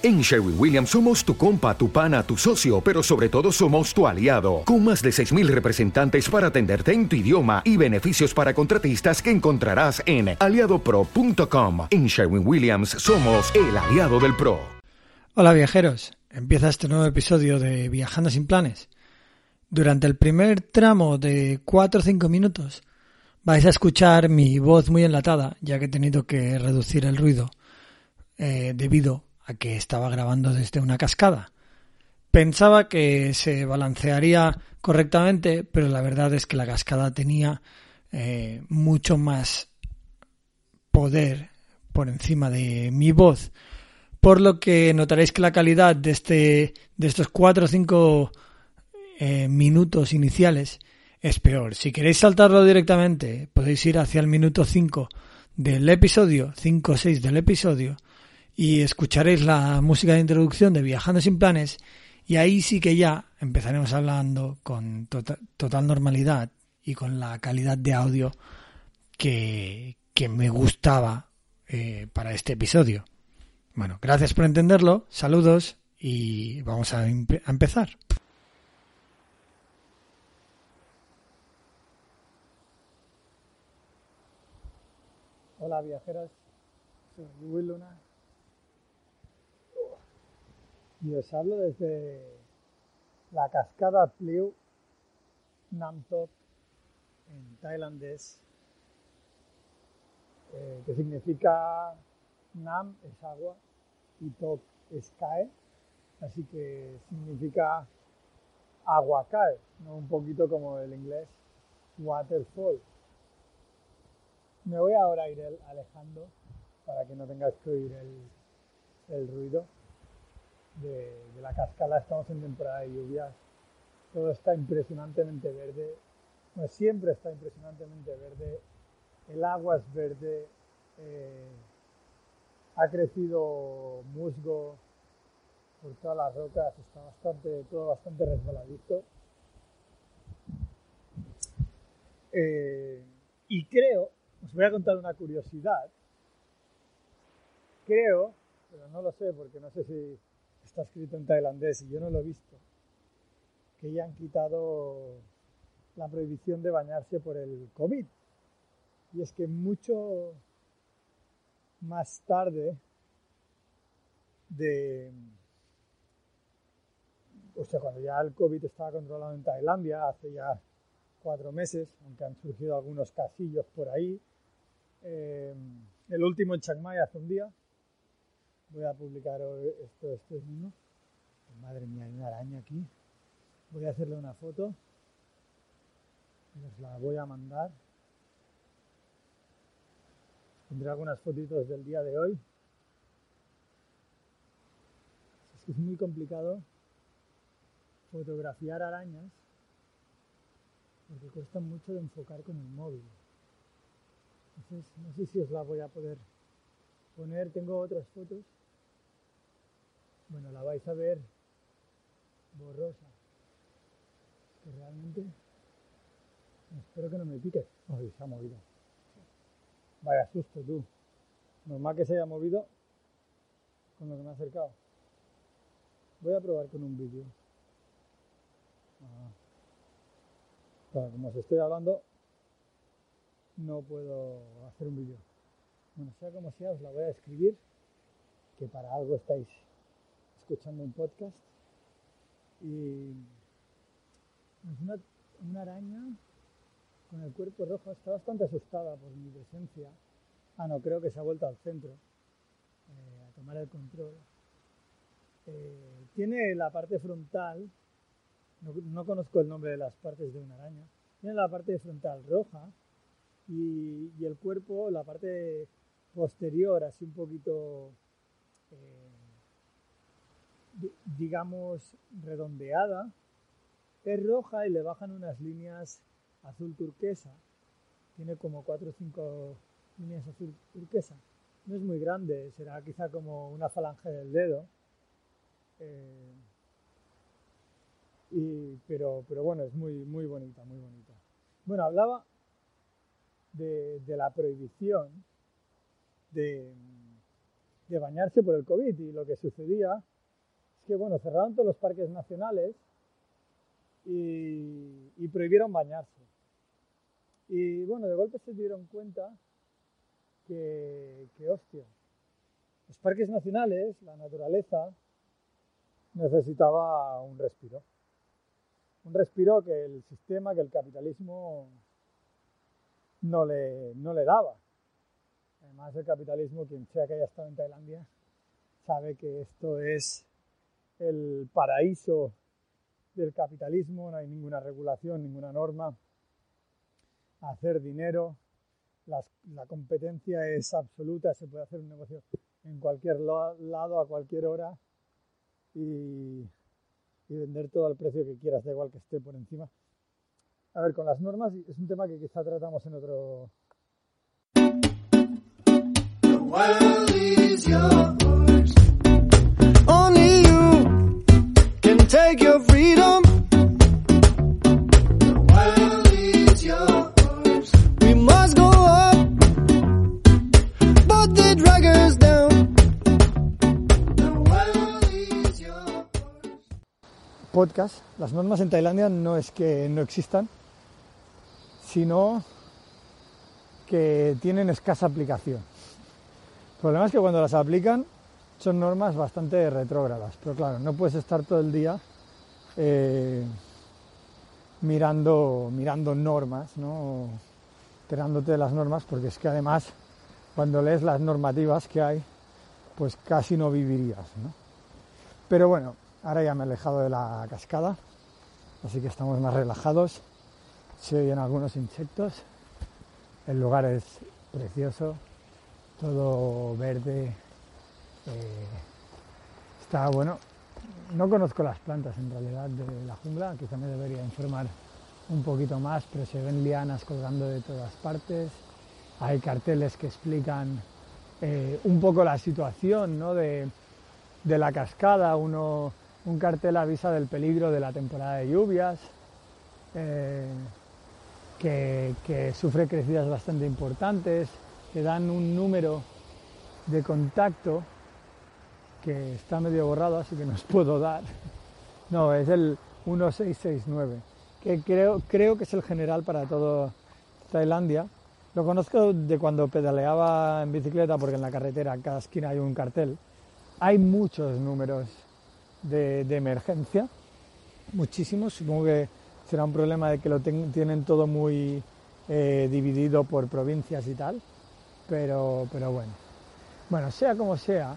En Sherwin Williams somos tu compa, tu pana, tu socio, pero sobre todo somos tu aliado, con más de 6.000 representantes para atenderte en tu idioma y beneficios para contratistas que encontrarás en aliadopro.com. En Sherwin Williams somos el aliado del PRO. Hola viajeros, empieza este nuevo episodio de Viajando sin planes. Durante el primer tramo de 4 o 5 minutos vais a escuchar mi voz muy enlatada, ya que he tenido que reducir el ruido eh, debido a que estaba grabando desde una cascada. Pensaba que se balancearía correctamente, pero la verdad es que la cascada tenía eh, mucho más poder por encima de mi voz, por lo que notaréis que la calidad de este de estos cuatro o cinco eh, minutos iniciales es peor. Si queréis saltarlo directamente, podéis ir hacia el minuto 5 del episodio, 5 o 6 del episodio, y escucharéis la música de introducción de Viajando sin planes y ahí sí que ya empezaremos hablando con tota-, total, normalidad y con la calidad de audio que, que me gustaba eh, para este episodio. Bueno, gracias por entenderlo, saludos y vamos a, empezar. Hola viajeros, soy Will Luna y os hablo desde la cascada Pliu Nam Tok en tailandés, eh, que significa Nam es agua y Tok es cae, así que significa agua cae, un poquito como el inglés waterfall. Me voy ahora a ir alejando para que no tengáis que oír el, el ruido de, la cascada, estamos en temporada de lluvias, todo está impresionantemente verde, pues siempre está impresionantemente verde, el agua es verde, eh, ha crecido musgo por todas las rocas, está bastante, todo bastante resbaladizo. Eh, y creo, os voy a contar una curiosidad, creo, pero no lo sé porque no sé si está escrito en tailandés y yo no lo he visto, que ya han quitado la prohibición de bañarse por el COVID. Y es que mucho más tarde de... O sea, cuando ya el COVID estaba controlado en Tailandia, hace ya cuatro meses, aunque han surgido algunos casillos por ahí. Eh, el último en Chiang Mai hace un día, Voy a publicar esto, esto es uno. Madre mía, hay una araña aquí. Voy a hacerle una foto. Les la voy a mandar. Tendré algunas fotitos del día de hoy. Es que es muy complicado fotografiar arañas porque cuesta mucho de enfocar con el móvil. Entonces, no sé si os la voy a poder poner. Tengo otras fotos bueno, la vais a ver borrosa. que realmente espero que no me pique. Ay, se ha movido. Vaya susto tú. Normal que se haya movido con lo que me ha acercado. Voy a probar con un vídeo. Ah. como os estoy hablando, no puedo hacer un vídeo. Bueno, sea como sea, os la voy a escribir, que para algo estáis escuchando un podcast y una, una araña con el cuerpo rojo. Está bastante asustada por mi presencia. Ah, no, creo que se ha vuelto al centro eh, a tomar el control. Eh, tiene la parte frontal, no, no, conozco el nombre de las partes de una araña, tiene la parte frontal roja y, y el cuerpo, la parte posterior, así un poquito eh, digamos, redondeada, es roja y le bajan unas líneas azul turquesa. Tiene como cuatro o cinco líneas azul turquesa. No es muy grande, será quizá como una falange del dedo. Eh, pero, pero bueno, es muy, muy bonita, muy bonita. Bueno, hablaba de, de la prohibición de, de bañarse por el COVID. Y lo que sucedía que, bueno, cerraron todos los parques nacionales y, prohibieron bañarse. Y bueno, de golpe se dieron cuenta que, que, hostia, los parques nacionales, la naturaleza, necesitaba un respiro. Un respiro que el sistema, que el capitalismo no le, no le daba. Además, el capitalismo, quien sea que haya estado en Tailandia, sabe que esto es el paraíso del capitalismo, no hay ninguna regulación, ninguna norma. Hacer dinero, la competencia es absoluta, se puede hacer un negocio en cualquier lado, a cualquier hora y, vender todo al precio que quieras, da igual que esté por encima. A ver, con las normas es un tema que quizá tratamos en otro, your freedom. Podcast. Las normas en Tailandia no es que no existan, sino que tienen escasa aplicación. El problema es que cuando las aplican son normas bastante retrógradas, pero claro, no puedes estar todo el día eh, mirando, mirando normas, ¿no? enterándote de las normas, porque es que además cuando lees las normativas que hay, pues casi no vivirías. ¿no? Pero bueno, ahora ya me he alejado de la cascada, así que estamos más relajados, se oyen algunos insectos, el lugar es precioso, todo verde. Eh, está bueno. No conozco las plantas en realidad de la jungla, quizá me debería informar un poquito más, pero se ven lianas colgando de todas partes. Hay carteles que explican eh, un poco la situación de, la cascada. Uno, un cartel avisa del peligro de la temporada de lluvias, eh, que, que sufre crecidas bastante importantes que dan un número de contacto que está medio borrado, así que no os puedo dar. No, es el 1669, que creo, creo que es el general para todo Tailandia. Lo conozco de cuando pedaleaba en bicicleta, porque en la carretera, en cada esquina hay un cartel. Hay muchos números de, emergencia, muchísimos. Supongo que será un problema de que lo tienen todo muy eh, dividido por provincias y tal pero, pero bueno. Bueno, sea como sea,